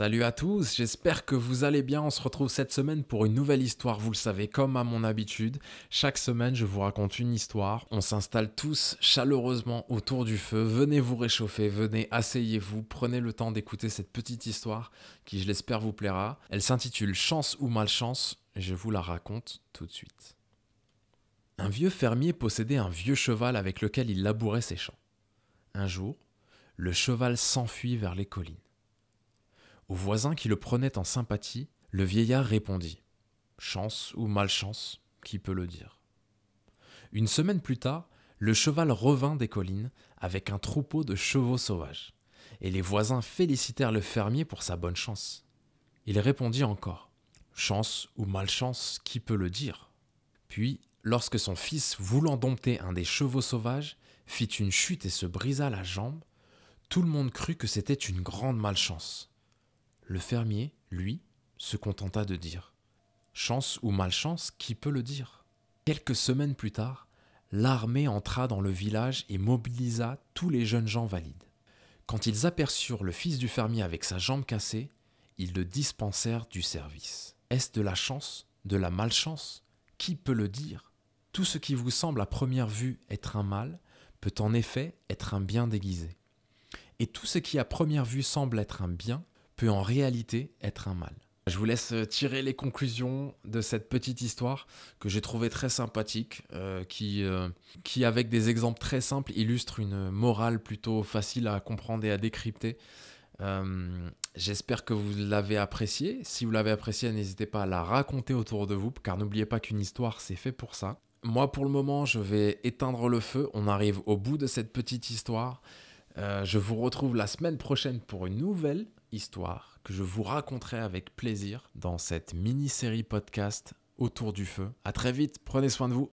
Salut à tous, j'espère que vous allez bien. On se retrouve cette semaine pour une nouvelle histoire, vous le savez, comme à mon habitude. Chaque semaine, je vous raconte une histoire. On s'installe tous chaleureusement autour du feu. Venez vous réchauffer, venez, asseyez-vous, prenez le temps d'écouter cette petite histoire qui, je l'espère, vous plaira. Elle s'intitule Chance ou malchance je vous la raconte tout de suite. Un vieux fermier possédait un vieux cheval avec lequel il labourait ses champs. Un jour, le cheval s'enfuit vers les collines. Au voisin qui le prenait en sympathie, le vieillard répondit. Chance ou malchance, qui peut le dire. Une semaine plus tard, le cheval revint des collines avec un troupeau de chevaux sauvages, et les voisins félicitèrent le fermier pour sa bonne chance. Il répondit encore. Chance ou malchance, qui peut le dire? Puis, lorsque son fils, voulant dompter un des chevaux sauvages, fit une chute et se brisa la jambe, tout le monde crut que c'était une grande malchance. Le fermier, lui, se contenta de dire Chance ou malchance, qui peut le dire? Quelques semaines plus tard, l'armée entra dans le village et mobilisa tous les jeunes gens valides. Quand ils aperçurent le fils du fermier avec sa jambe cassée, ils le dispensèrent du service. Est-ce de la chance, de la malchance? Qui peut le dire? Tout ce qui vous semble à première vue être un mal peut en effet être un bien déguisé. Et tout ce qui à première vue semble être un bien en réalité être un mal. Je vous laisse tirer les conclusions de cette petite histoire que j'ai trouvée très sympathique, euh, qui, euh, qui avec des exemples très simples illustre une morale plutôt facile à comprendre et à décrypter. Euh, j'espère que vous l'avez apprécié. Si vous l'avez apprécié, n'hésitez pas à la raconter autour de vous, car n'oubliez pas qu'une histoire, c'est fait pour ça. Moi, pour le moment, je vais éteindre le feu. On arrive au bout de cette petite histoire. je vous retrouve la semaine prochaine pour une nouvelle histoire que je vous raconterai avec plaisir dans cette mini-série podcast autour du feu. À très vite, prenez soin de vous.